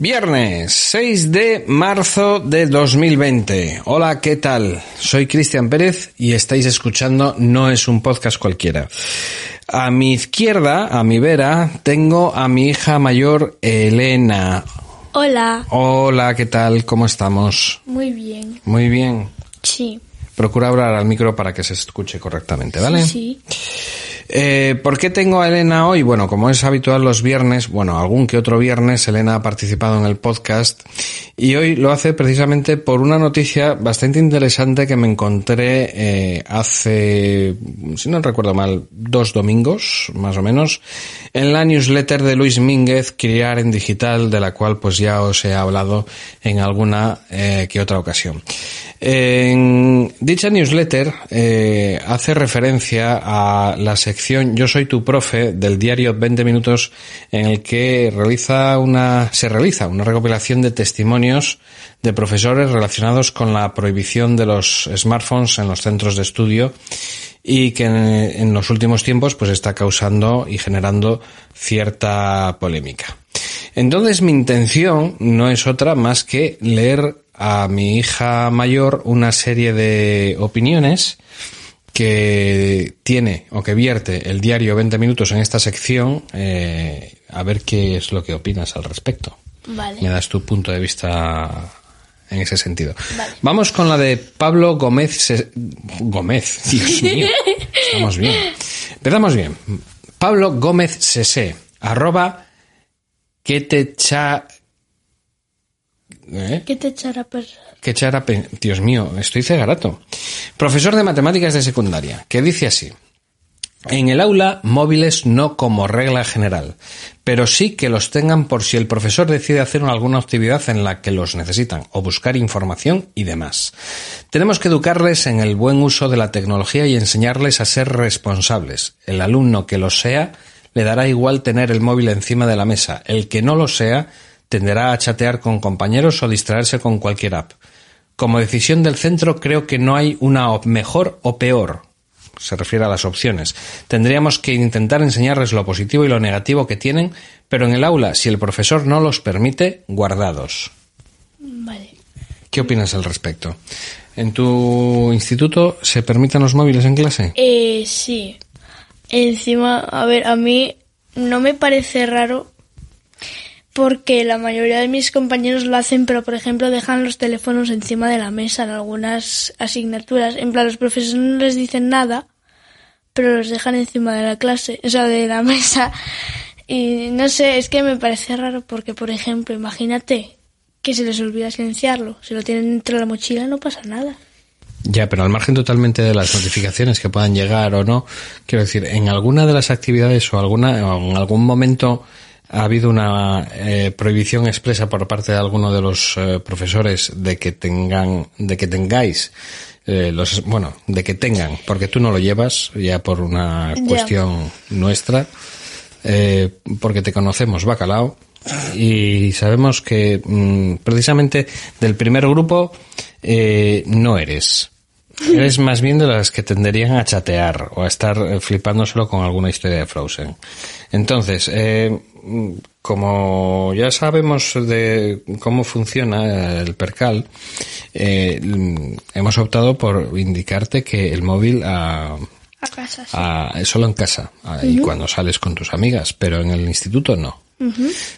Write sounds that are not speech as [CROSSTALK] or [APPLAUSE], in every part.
Viernes 6 de marzo de 2020. Hola, ¿qué tal? Soy Cristian Pérez y estáis escuchando No es un podcast cualquiera. A mi izquierda, a mi vera, tengo a mi hija mayor Elena. Hola. Hola, ¿qué tal? ¿Cómo estamos? Muy bien. Muy bien. Sí. Procura hablar al micro para que se escuche correctamente, ¿vale? Sí. Eh, ¿Por qué tengo a Elena hoy? Bueno, como es habitual los viernes, bueno, algún que otro viernes, Elena ha participado en el podcast y hoy lo hace precisamente por una noticia bastante interesante que me encontré eh, hace, si no recuerdo mal, dos domingos, más o menos, en la newsletter de Luis Mínguez, Criar en Digital, de la cual pues ya os he hablado en alguna eh, que otra ocasión. En dicha newsletter eh, hace referencia a la sección Yo soy tu profe del diario 20 minutos en el que realiza una, se realiza una recopilación de testimonios de profesores relacionados con la prohibición de los smartphones en los centros de estudio y que en, los últimos tiempos pues está causando y generando cierta polémica. Entonces mi intención no es otra más que leer a mi hija mayor una serie de opiniones que tiene o que vierte el diario 20 minutos en esta sección, eh, a ver qué es lo que opinas al respecto. Vale. Me das tu punto de vista en ese sentido. Vale. Vamos con la de Pablo Gómez. Se- Gómez, [LAUGHS] Dios mío. Estamos bien. Empezamos bien. Pablo Gómez Sese, arroba que te cha... ¿Eh? ¿Qué te echará. Que echara Dios mío, estoy cegarato. Profesor de matemáticas de secundaria, que dice así. En el aula, móviles no como regla general, pero sí que los tengan por si el profesor decide hacer alguna actividad en la que los necesitan, o buscar información y demás. Tenemos que educarles en el buen uso de la tecnología y enseñarles a ser responsables. El alumno que lo sea, le dará igual tener el móvil encima de la mesa. El que no lo sea, tenderá a chatear con compañeros o distraerse con cualquier app. Como decisión del centro creo que no hay una mejor o peor. Se refiere a las opciones. Tendríamos que intentar enseñarles lo positivo y lo negativo que tienen, pero en el aula, si el profesor no los permite, guardados. Vale. ¿Qué opinas al respecto? ¿En tu instituto se permiten los móviles en clase? Eh, sí. Encima, a ver, a mí no me parece raro porque la mayoría de mis compañeros lo hacen, pero por ejemplo dejan los teléfonos encima de la mesa en algunas asignaturas. En plan, los profesores no les dicen nada, pero los dejan encima de la clase, o sea, de la [LAUGHS] mesa. Y no sé, es que me parece raro porque, por ejemplo, imagínate que se les olvida silenciarlo. Si lo tienen dentro de la mochila no pasa nada. Ya, pero al margen totalmente de las notificaciones que puedan llegar o no, quiero decir, en alguna de las actividades o alguna o en algún momento ha habido una eh, prohibición expresa por parte de alguno de los eh, profesores de que tengan, de que tengáis eh, los, bueno, de que tengan, porque tú no lo llevas ya por una cuestión nuestra, eh, porque te conocemos, bacalao, y sabemos que mm, precisamente del primer grupo eh, no eres. [LAUGHS] Eres más bien de las que tenderían a chatear o a estar eh, flipándoselo con alguna historia de Frozen. Entonces, eh, como ya sabemos de cómo funciona el percal, eh, hemos optado por indicarte que el móvil a, A casa, sí. a- solo en casa y cuando sales con tus amigas, pero en el instituto no.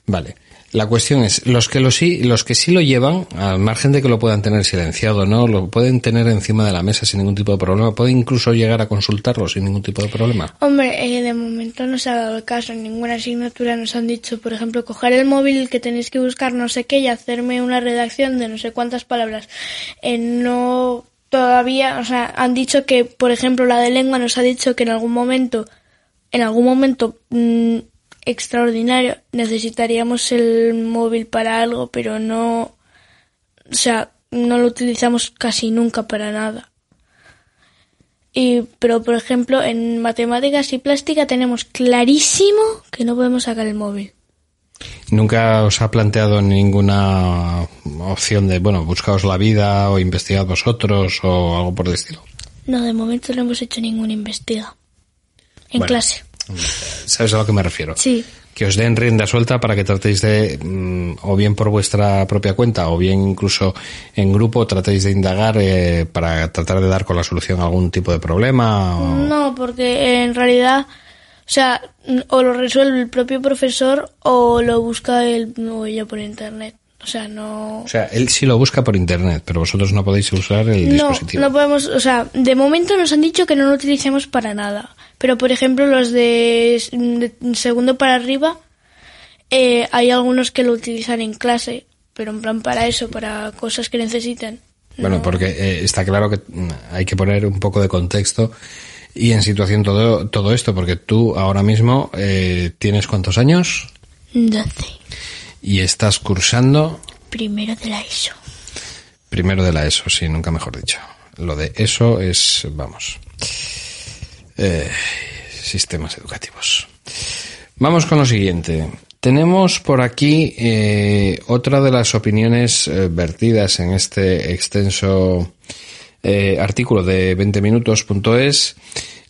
Vale. La cuestión es, los que lo sí, los que sí lo llevan, al margen de que lo puedan tener silenciado, ¿no? Lo pueden tener encima de la mesa sin ningún tipo de problema, pueden incluso llegar a consultarlo sin ningún tipo de problema. Hombre, eh, de momento no se ha dado el caso. En ninguna asignatura nos han dicho, por ejemplo, coger el móvil que tenéis que buscar no sé qué y hacerme una redacción de no sé cuántas palabras. Eh, no todavía, o sea, han dicho que, por ejemplo, la de lengua nos ha dicho que en algún momento, en algún momento mm, extraordinario necesitaríamos el móvil para algo, pero no, o sea, no lo utilizamos casi nunca para nada. Y, pero, por ejemplo, en matemáticas y plástica tenemos clarísimo que no podemos sacar el móvil. ¿Nunca os ha planteado ninguna opción de, bueno, buscaos la vida o investigad vosotros o algo por el estilo? No, de momento no hemos hecho ninguna investiga. En Bueno. clase. ¿Sabes a lo que me refiero? Sí. que os den rienda suelta para que tratéis de, mm, o bien por vuestra propia cuenta, o bien incluso en grupo, tratéis de indagar eh, para tratar de dar con la solución a algún tipo de problema? o- No, porque en realidad, o sea, o lo resuelve el propio profesor o lo busca él o ella por internet. O sea, no. O sea, él sí lo busca por internet, pero vosotros no podéis usar el No, dispositivo. no podemos, o sea, de momento nos han dicho que no lo utilicemos para nada. Pero, por ejemplo, los de, segundo para arriba, eh, hay algunos que lo utilizan en clase, pero en plan para eso, para cosas que necesiten. Bueno, porque eh, está claro que mm, hay que poner un poco de contexto y en situación todo, todo esto, porque tú ahora mismo eh, tienes cuántos años 12. y estás cursando Primero de la ESO. primero de la ESO, sí, nunca mejor dicho. Lo de ESO es, vamos, eh, sistemas educativos. Vamos con lo siguiente. Tenemos por aquí eh, otra de las opiniones eh, vertidas en este extenso artículo de 20minutos.es,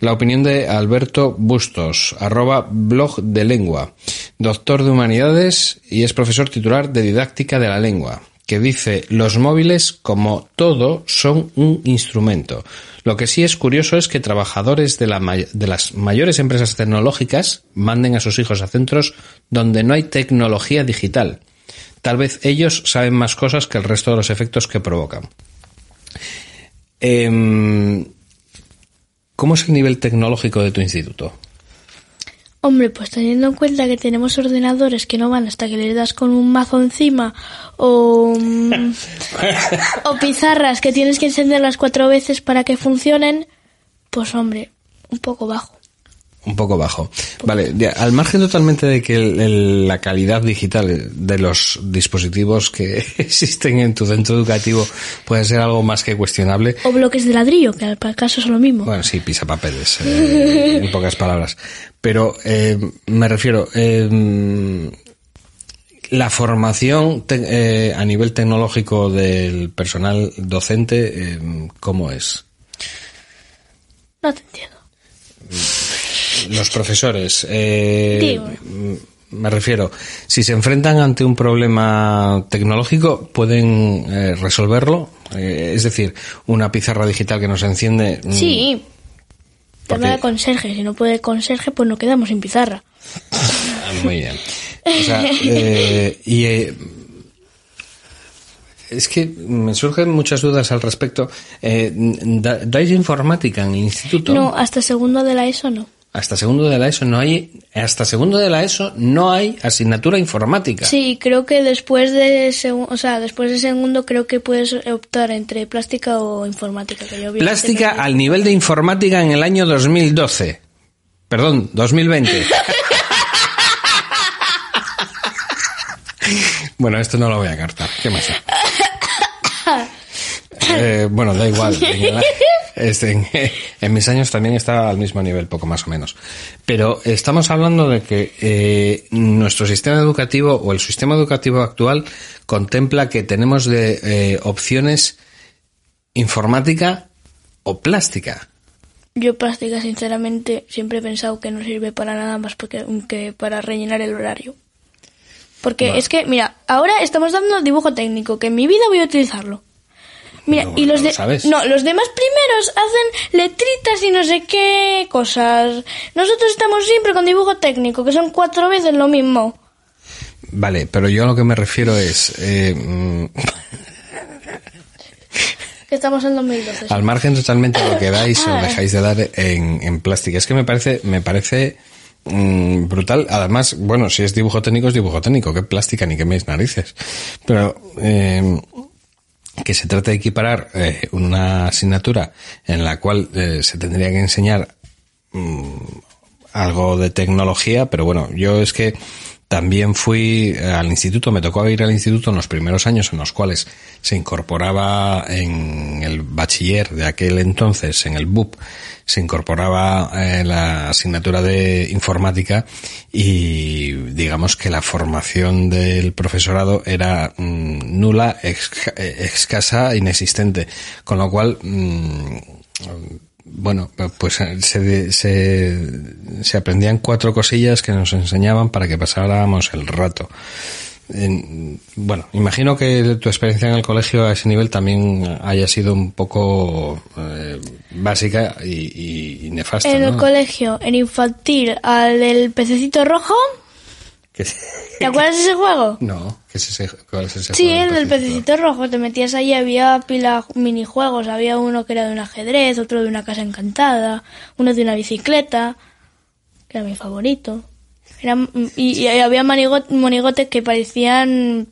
la opinión de Alberto Bustos, arroba blog de lengua, doctor de humanidades y es profesor titular de didáctica de la lengua, que dice los móviles como todo son un instrumento. Lo que sí es curioso es que trabajadores de, las mayores empresas tecnológicas manden a sus hijos a centros donde no hay tecnología digital. Tal vez ellos saben más cosas que el resto de los efectos que provocan. Em, ¿Cómo es el nivel tecnológico de tu instituto? Hombre, pues teniendo en cuenta que tenemos ordenadores que no van hasta que le das con un mazo encima o, mm, [LAUGHS] o pizarras que tienes que encenderlas cuatro veces para que funcionen, pues hombre, un poco bajo. Un poco bajo. Vale, al margen totalmente de que el- el- la calidad digital de los dispositivos que [LAUGHS] existen en tu centro educativo puede ser algo más que cuestionable. O bloques de ladrillo, que al caso es lo mismo. Bueno, sí, pisa papeles, eh, en pocas palabras. Pero eh, me refiero, eh, la formación te- eh, a nivel tecnológico del personal docente, eh, ¿cómo es? No te entiendo. Los profesores, eh, me refiero, si se enfrentan ante un problema tecnológico, ¿pueden eh, resolverlo? Eh, es decir, una pizarra digital que nos enciende. mm, Sí. Porque- Llama al conserje. Si no puede el conserje, pues nos quedamos sin pizarra. Ah, Muy bien. O sea, eh, y eh, es que me surgen muchas dudas al respecto. Eh, da- ¿Dais informática en el instituto? No, hasta segundo de la ESO no. Hasta segundo de la ESO no hay, hasta segundo de la ESO no hay asignatura informática. Sí, creo que después de segu- o sea, después de segundo creo que puedes optar entre plástica o informática. Que yo obviamente Plástica no- al nivel de informática en el año 2012. Perdón, 2020. [LAUGHS] bueno, esto no lo voy a cartar. ¿Qué más? [LAUGHS] Eh, bueno, da igual. En, el- este, en- [LAUGHS] en mis años también estaba al mismo nivel, poco más o menos. Pero estamos hablando de que eh, nuestro sistema educativo o el sistema educativo actual contempla que tenemos de eh, opciones informática o plástica. Yo plástica, sinceramente, siempre he pensado que no sirve para nada más porque, que para rellenar el horario. Porque es que, mira, ahora estamos dando dibujo técnico, que en mi vida voy a utilizarlo. Mira, No, y los no lo de, sabes. no, los demás primeros hacen letritas y no sé qué cosas. Nosotros estamos siempre con dibujo técnico, que son cuatro veces lo mismo. Vale, pero yo a lo que me refiero es, eh, mm, Que estamos en 2012. sí. al margen totalmente de lo que dais [COUGHS] o dejáis de dar en, en plástica. Es que me parece, me parece mm, brutal. Además, bueno, si es dibujo técnico, es dibujo técnico. ¿Qué plástica ni qué mis narices? Pero eh, que se trata de equiparar eh, una asignatura en la cual eh, se tendría que enseñar mm, algo de tecnología, pero bueno, yo es que también fui eh, al instituto, me tocó ir al instituto en los primeros años en los cuales se incorporaba en el bachiller de aquel entonces, en el BUP, se incorporaba eh, la asignatura de informática y digamos que la formación del profesorado era mm, nula, ex- eh, escasa, inexistente, con lo cual mm, bueno, pues se, se, se aprendían cuatro cosillas que nos enseñaban para que pasáramos el rato. En- bueno, imagino que tu experiencia en el colegio a ese nivel también haya sido un poco eh, básica y, y- y nefasta, En el colegio, en infantil, al del pececito rojo. Que- [LAUGHS] ¿Te acuerdas de ese juego? no, ¿qué es ese, ¿cuál es ese Sí, juego el del pececito rojo. Te metías ahí, había pila minijuegos. Había uno que era de un ajedrez, otro de una casa encantada, uno de una bicicleta, que era mi favorito. Eran, y, y había monigotes que parecían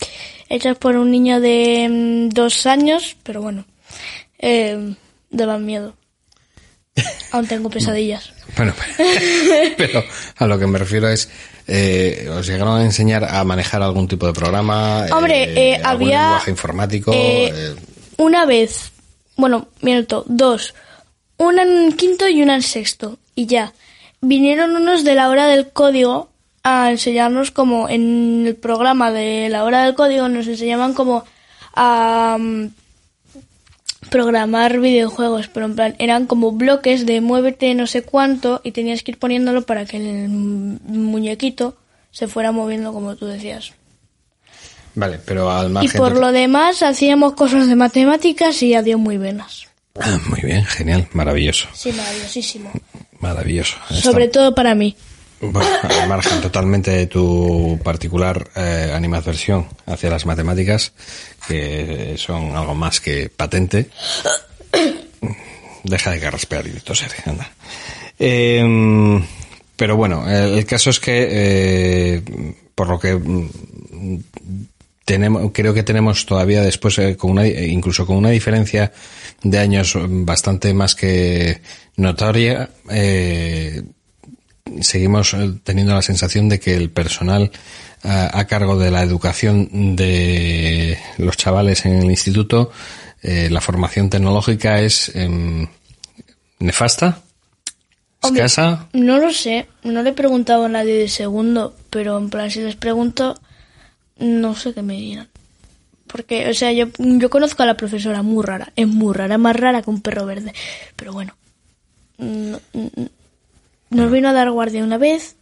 hechos por un niño de mm, dos años, pero bueno, eh, daban miedo. Aún tengo pesadillas. Bueno, [LAUGHS] pero a lo que me refiero es, eh, ¿os llegaron a enseñar a manejar algún tipo de programa? Hombre, eh, algún había, lenguaje informático? eh, eh, una vez, bueno, minuto, dos, una en quinto y una en sexto, y ya. Vinieron unos de la hora del código a enseñarnos como en el programa de la hora del código nos enseñaban como a mm, programar videojuegos, pero en plan eran como bloques de muévete no sé cuánto y tenías que ir poniéndolo para que el muñequito se fuera moviendo como tú decías. vale, pero al Y margen por de- lo demás hacíamos cosas de matemáticas y adiós muy buenas. Ah, muy bien, genial, maravilloso, Sí, maravillosísimo. maravilloso. Sobre todo para mí. Bueno, al [COUGHS] margen totalmente de tu particular eh, animadversión hacia las matemáticas, que son algo más que patente. [COUGHS] Deja de carraspear y toser, anda. Eh, pero bueno, el, el caso es que, eh, por lo que mm, tenemos, creo que tenemos todavía después, eh, con una, incluso con una diferencia de años bastante más que notoria, eh, seguimos eh, teniendo la sensación de que el personal a, a cargo de la educación de los chavales en el instituto, eh, la formación tecnológica es em, nefasta, Hombre, escasa. No lo sé, no le he preguntado a nadie de segundo, pero en plan si les pregunto, no sé qué me dirán. Porque, o sea, yo, yo conozco a la profesora muy rara, es muy rara, más rara que un perro verde. Pero bueno, no- no- nos vino a dar guardia una vez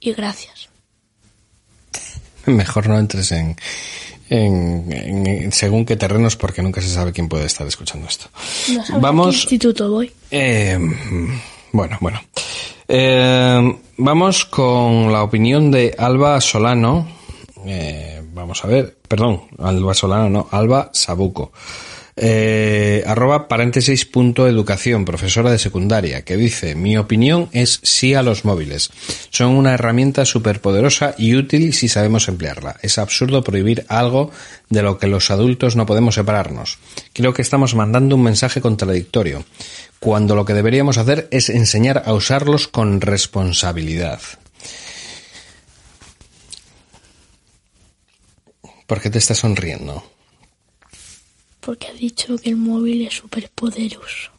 y gracias. Mejor no entres en, en, en según qué terrenos porque nunca se sabe quién puede estar escuchando esto. No sabes a qué Vamos instituto voy. Eh, bueno, bueno. Eh, vamos con la opinión de Alba Solano. Eh, vamos a ver, perdón, Alba Solano, no, Alba Sabuco. Eh, arroba paréntesis punto educación, profesora de secundaria, que dice, mi opinión es sí a los móviles. Son una herramienta superpoderosa y útil si sabemos emplearla. Es absurdo prohibir algo de lo que los adultos no podemos separarnos. Creo que estamos mandando un mensaje contradictorio, cuando lo que deberíamos hacer es enseñar a usarlos con responsabilidad. ¿Por qué te estás sonriendo? Porque ha dicho que el móvil es súper poderoso.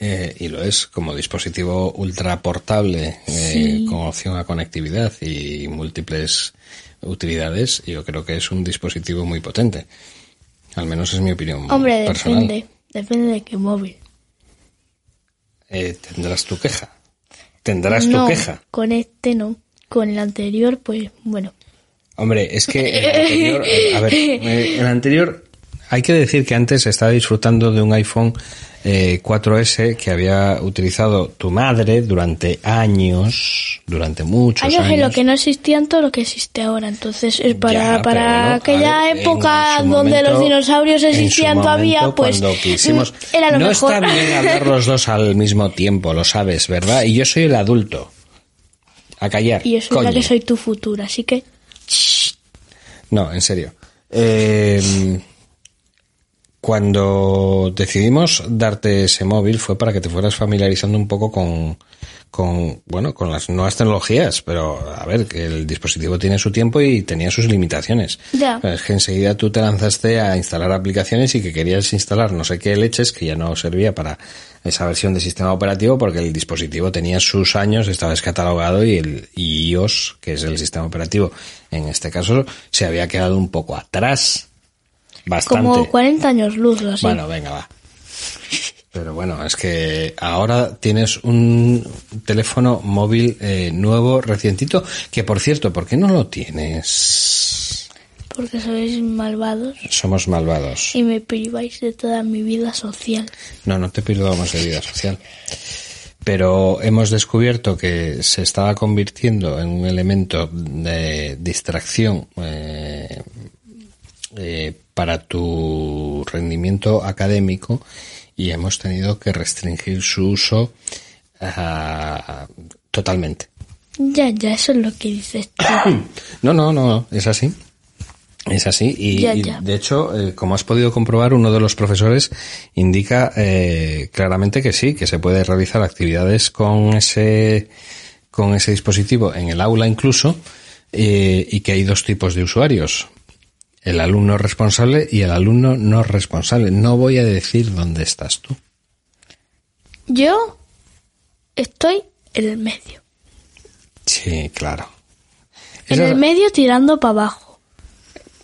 Eh, y lo es como dispositivo ultra portable eh, con opción a conectividad y múltiples utilidades. Yo creo que es un dispositivo muy potente. Al menos es mi opinión Hombre, personal. depende. Depende de qué móvil. Eh, tendrás tu queja. Tendrás no, tu queja. con este no. Con el anterior, pues bueno. Hombre, es que el anterior, a ver, [LAUGHS] eh, el anterior, hay que decir que antes estaba disfrutando de un iPhone eh, 4S que había utilizado tu madre durante años, durante muchos Años años. en lo que no existían todo lo que existe ahora. Entonces, es para, Ya, pero para bueno, a aquella ver, época donde momento- los dinosaurios existían todavía, momento, pues quisimos- mm, era lo no mejor. está bien hablar los dos al mismo tiempo, lo sabes, ¿verdad? Y yo soy el adulto. A callar. y eso es la que soy tu futura, así que No, en serio. Eh, cuando decidimos darte ese móvil fue para que te fueras familiarizando un poco con, con, bueno, con las nuevas tecnologías, pero a ver, que el dispositivo tiene su tiempo y tenía sus limitaciones. Ya. Es que enseguida tú te lanzaste a instalar aplicaciones y que querías instalar no sé qué leches que ya no servía para esa versión de sistema operativo porque el dispositivo tenía sus años, estaba descatalogado y el iOS, que es el sistema operativo, en este caso, se había quedado un poco atrás. Bastante. como 40 años luz o así. Bueno, venga, va. Pero bueno, es que ahora tienes un teléfono móvil eh, nuevo, recientito, que por cierto, ¿por qué no lo tienes? Porque sois malvados Somos malvados. y me priváis de toda mi vida social. No, no te perdamos de vida social. Pero hemos descubierto que se estaba convirtiendo en un elemento de distracción eh, eh, para tu rendimiento académico y hemos tenido que restringir su uso ah, totalmente. Ya, ya, eso es lo que dices tú. [COUGHS] No, no, no, es así. Es así. Y, Ya, y, ya. de hecho, eh, como has podido comprobar, uno de los profesores indica eh, claramente que sí, que se puede realizar actividades con ese, con ese dispositivo en el aula incluso, eh, y que hay dos tipos de usuarios. El alumno responsable y el alumno no responsable. No voy a decir dónde estás tú. Yo estoy en el medio. Sí, claro. En el medio tirando para abajo.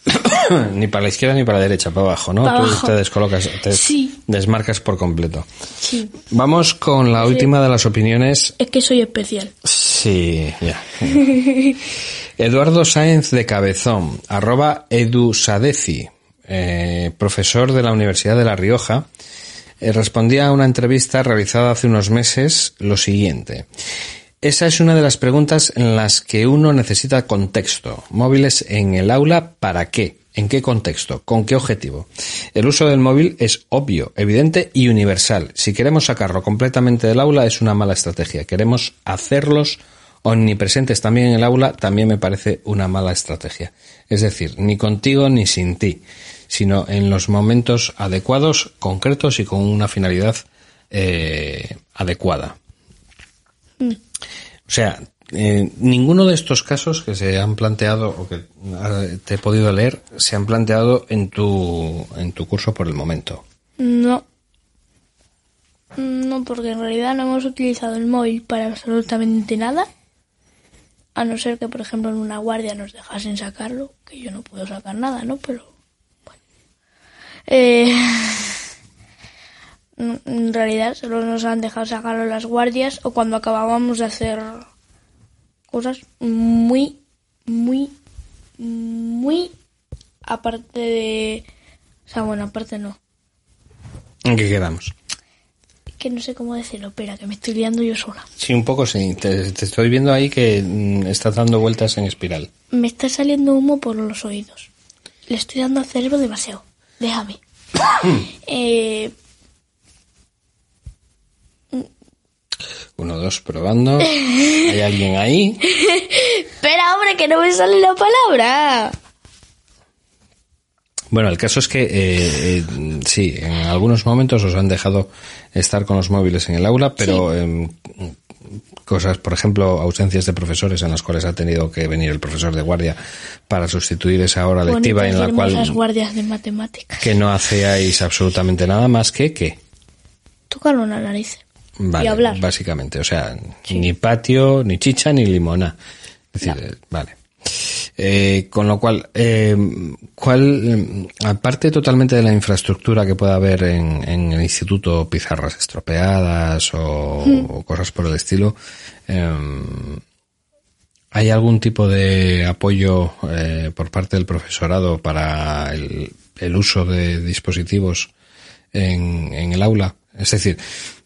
[COUGHS] ni para la izquierda ni para la derecha, para abajo, ¿no? Pa' Tú abajo. te descolocas, te Sí. desmarcas por completo. Sí. Vamos con la última de las opiniones. Es que soy especial. Sí, ya. [LAUGHS] Eduardo Sáenz de Cabezón, arroba edusadeci, eh, profesor de la Universidad de La Rioja, eh, respondía a una entrevista realizada hace unos meses lo siguiente. Esa es una de las preguntas en las que uno necesita contexto. Móviles en el aula, ¿para qué? ¿En qué contexto? ¿Con qué objetivo? El uso del móvil es obvio, evidente y universal. Si queremos sacarlo completamente del aula es una mala estrategia. Queremos hacerlos omnipresentes también en el aula, también me parece una mala estrategia. Es decir, ni contigo ni sin ti, sino en los momentos adecuados, concretos y con una finalidad eh, adecuada. O sea, eh, ninguno de estos casos que se han planteado o que ah, te he podido leer se han planteado en tu, en tu curso por el momento. No. No, porque en realidad no hemos utilizado el móvil para absolutamente nada. A no ser que, por ejemplo, en una guardia nos dejasen sacarlo, que yo no puedo sacar nada, ¿no? Pero, bueno. Eh, [LAUGHS] en realidad solo nos han dejado sacarlo las guardias o cuando acabábamos de hacer cosas muy, muy, muy aparte de... O sea, bueno, aparte no. ¿En qué quedamos? Que no sé cómo decirlo, espera, que me estoy liando yo sola. Sí, un poco sí. Te, te estoy viendo ahí que mm, estás dando vueltas en espiral. Me está saliendo humo por los oídos. Le estoy dando al cerebro demasiado. Déjame. [COUGHS] eh, Uno, dos, probando. ¿Hay alguien ahí? [LAUGHS] espera, hombre, que no me sale la palabra. Bueno, el caso es que eh, eh, sí, en algunos momentos os han dejado estar con los móviles en el aula, pero em, cosas, por ejemplo, ausencias de profesores en las cuales ha tenido que venir el profesor de guardia para sustituir esa hora lectiva en la cual hermosas guardias de matemáticas. que no hacíais absolutamente nada más que que Tócalo en la nariz. Vale, y hablar. básicamente, o sea, ni patio, ni chicha, ni limona. Es decir, eh, vale. Eh, con lo cual, eh, ¿cuál, eh, aparte totalmente de la infraestructura que pueda haber en, en el instituto, pizarras estropeadas o, o cosas por el estilo, eh, ¿hay algún tipo de apoyo eh, por parte del profesorado para el, el uso de dispositivos en, en el aula? Es decir,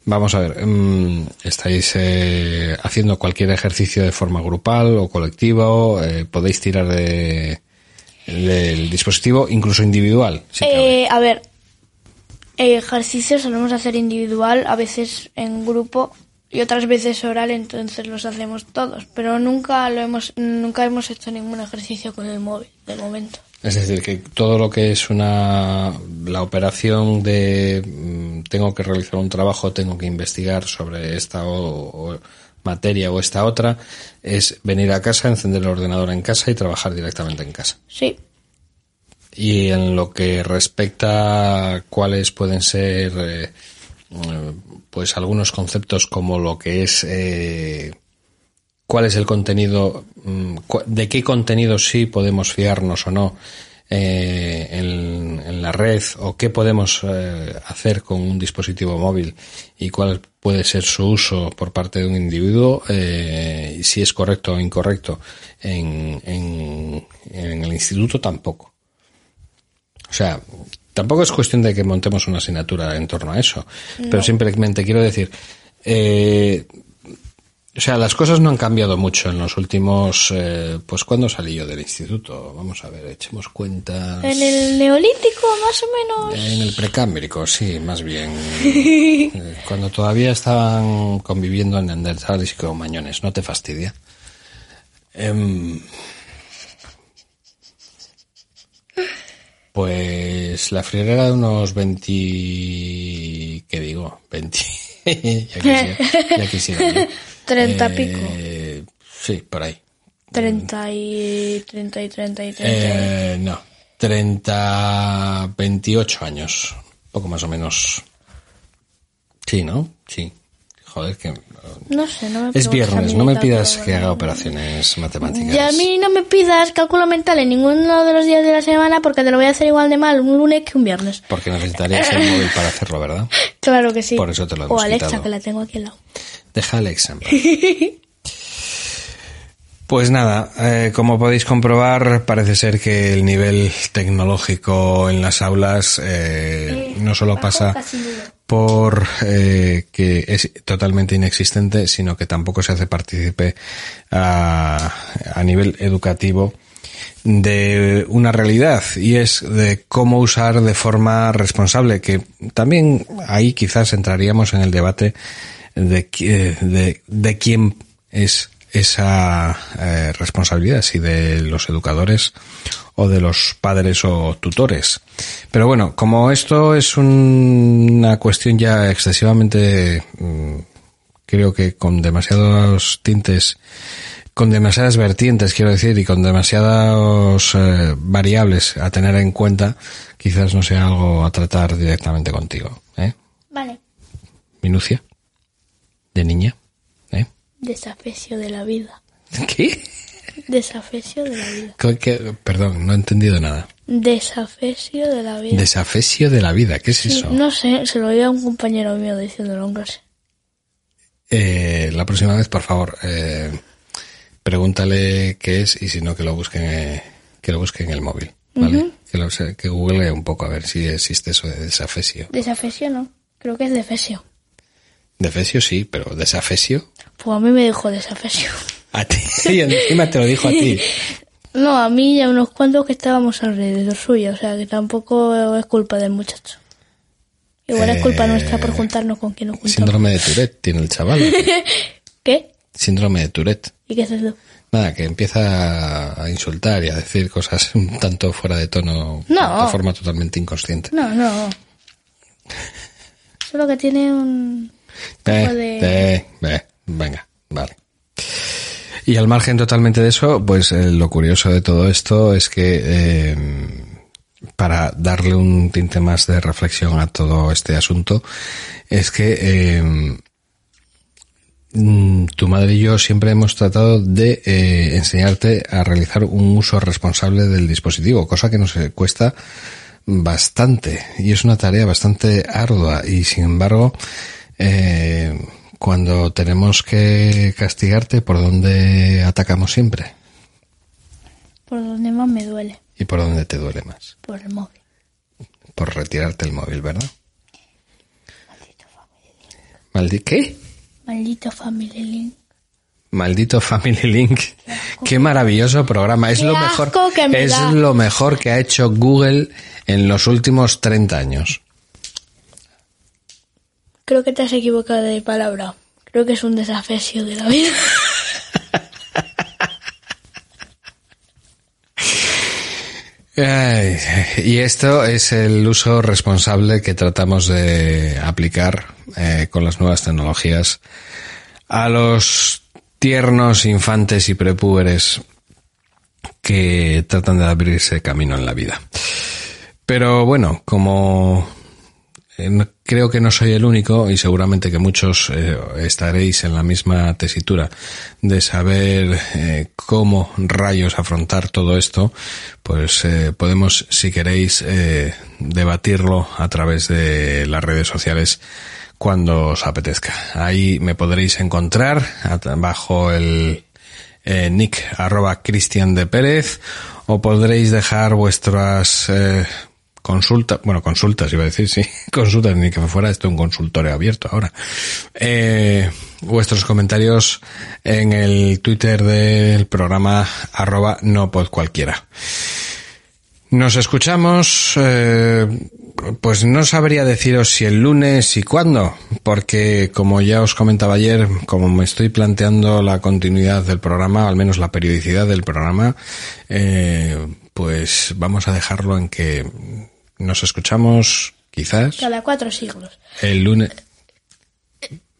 vamos a ver, mm, ¿estáis eh, haciendo cualquier ejercicio de forma grupal o colectiva? Eh, ¿Podéis tirar de, del dispositivo, incluso individual? si? Eh, a ver, ejercicios solemos hacer individual, a veces en grupo y otras veces oral, entonces los hacemos todos, pero nunca lo hemos nunca hemos hecho ningún ejercicio con el móvil de momento. Es decir, que todo lo que es una la operación de mm, tengo que realizar un trabajo, tengo que investigar sobre esta o, o materia o esta otra, es venir a casa, encender el ordenador en casa y trabajar directamente en casa. Sí, Y en lo que respecta a cuáles pueden ser eh, pues algunos conceptos como lo que es eh, cuál es el contenido, mm, de qué contenido sí podemos fiarnos o no eh, en, en, la red o qué podemos eh, hacer con un dispositivo móvil y cuál puede ser su uso por parte de un individuo, eh, si es correcto o incorrecto en, en, en el instituto tampoco. O sea, tampoco es cuestión de que montemos una asignatura en torno a eso, no. pero simplemente quiero decir, eh, o sea, las cosas no han cambiado mucho en los últimos, eh, pues ¿cuándo salí yo del instituto? Vamos a ver, echemos cuenta. En el neolítico, más o menos. En el precámbrico, sí, más bien. [LAUGHS] eh, cuando todavía estaban conviviendo en neandertales y cromañones, ¿no te fastidia? Eh, pues la friolera de unos 20, ¿qué digo? 20. [LAUGHS] ya quisiera, ya quisiera ¿no? Treinta Eh, pico. Sí, por ahí. Treinta y treinta y treinta y treinta. Eh, no, 30, 28 años, poco más o menos. Sí, ¿no? Sí. Joder, que no sé, no me es viernes, no me pidas que haga operaciones matemáticas. Y a mí no me pidas cálculo mental en ninguno de los días de la semana porque te lo voy a hacer igual de mal un lunes que un viernes. Porque necesitarías el móvil para hacerlo, ¿verdad? [LAUGHS] Claro que sí. Por eso te lo O hemos Alexa, quitado. que la tengo aquí al lado. Deja Alexa en paz. Pues nada, eh, como podéis comprobar, parece ser que el nivel tecnológico en las aulas eh, no solo pasa por eh, que es totalmente inexistente, sino que tampoco se hace partícipe a, a nivel educativo de una realidad y es de cómo usar de forma responsable, que también ahí quizás entraríamos en el debate de, qui- de, de quién es esa eh, responsabilidad, si de los educadores o de los padres o tutores. Pero bueno, como esto es un- una cuestión ya excesivamente, mm, creo que con demasiados tintes, con demasiadas vertientes, quiero decir, y con demasiadas eh, variables a tener en cuenta, quizás no sea algo a tratar directamente contigo. ¿eh? Vale. Minucia. De niña. ¿eh? Desafecio de la vida. [LAUGHS] ¿Qué? Desafecio de la vida. ¿Qué- qué? Perdón, no he entendido nada. Desafecio de la vida. Desafesio de la vida, ¿qué es Sí, eso? no sé, se lo oí a un compañero mío diciéndolo en clase. Eh, la próxima vez, por favor, eh, pregúntale qué es y si no, que lo busque, en- que lo busque en el móvil, ¿vale? que, lo, que google un poco a ver si existe eso de desafesio. Desafesio no, creo que es defesio. Defesio sí, pero desafesio. Pues a mí me dijo desafesio. A ti. Y encima te lo dijo a ti. [LAUGHS] No, a mí y a unos cuantos que estábamos alrededor suyo, o sea que tampoco es culpa del muchacho. Igual es culpa Eh, nuestra por juntarnos con quien nos juntamos. Síndrome de Tourette tiene el chaval. [LAUGHS] ¿Qué? Síndrome de Tourette. ¿Y qué es eso? Nada, que empieza a insultar y a decir cosas un tanto fuera de tono, No. de forma totalmente inconsciente. No, no. Solo que tiene un Eh, eh, venga, vale. Y al margen totalmente de eso, pues eh, lo curioso de todo esto es que eh, para darle un tinte más de reflexión a todo este asunto, es que eh, mm, tu madre y yo siempre hemos tratado de eh, enseñarte a realizar un uso responsable del dispositivo, cosa que nos cuesta bastante y es una tarea bastante ardua y sin embargo eh, cuando tenemos que castigarte por dónde atacamos siempre Por donde más me duele, y por dónde te duele más por el móvil. por retirarte el móvil verdad Maldi ¿qué? Maldito Family Link. Maldito Family Link. Qué maravilloso programa. Es Qué lo mejor. me es da. lo mejor que ha hecho Google en los últimos 30 años. Creo que te has equivocado de palabra. Creo que es un desafesio de la vida. Y esto es el uso responsable que tratamos de aplicar eh, con las nuevas tecnologías a los tiernos infantes y prepúberes que tratan de abrirse camino en la vida. Pero bueno, como creo que no soy el único y seguramente que muchos eh, estaréis en la misma tesitura de saber eh, cómo rayos afrontar todo esto, pues eh, podemos, si queréis, debatirlo a través de las redes sociales cuando os apetezca. Ahí me podréis encontrar bajo el nick arroba Cristian de Pérez o podréis dejar vuestras consulta, bueno, consultas iba a decir, sí, [LAUGHS] consultas, ni que fuera esto un consultorio abierto ahora. Eh, vuestros comentarios en el Twitter del programa arroba no pod cualquiera. Nos escuchamos, eh, pues no sabría deciros si el lunes y cuándo, porque como ya os comentaba ayer, como me estoy planteando la continuidad del programa, al menos la periodicidad del programa, eh, pues vamos a dejarlo en que nos escuchamos, quizás. Cada cuatro siglos. El lunes.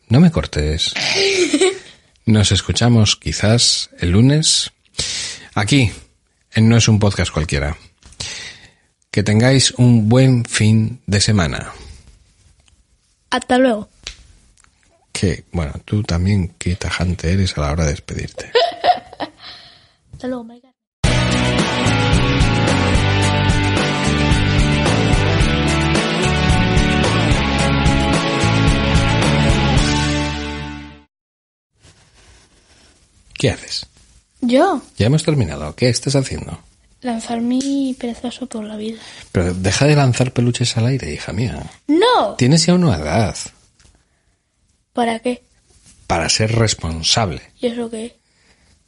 No me cortes. [LAUGHS] Nos escuchamos, quizás, el lunes. Aquí, en No es un podcast cualquiera. Que tengáis un buen fin de semana. Hasta luego. Que, bueno, tú también qué tajante eres a la hora de despedirte. [LAUGHS] Hasta luego, ¿Qué haces? ¿Yo? Ya hemos terminado. ¿Qué estás haciendo? Lanzar mi perezoso por la vida. Pero deja de lanzar peluches al aire, hija mía. ¡No! Tienes ya una edad. ¿Para qué? Para ser responsable. ¿Y eso qué?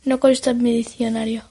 No consta en mi diccionario.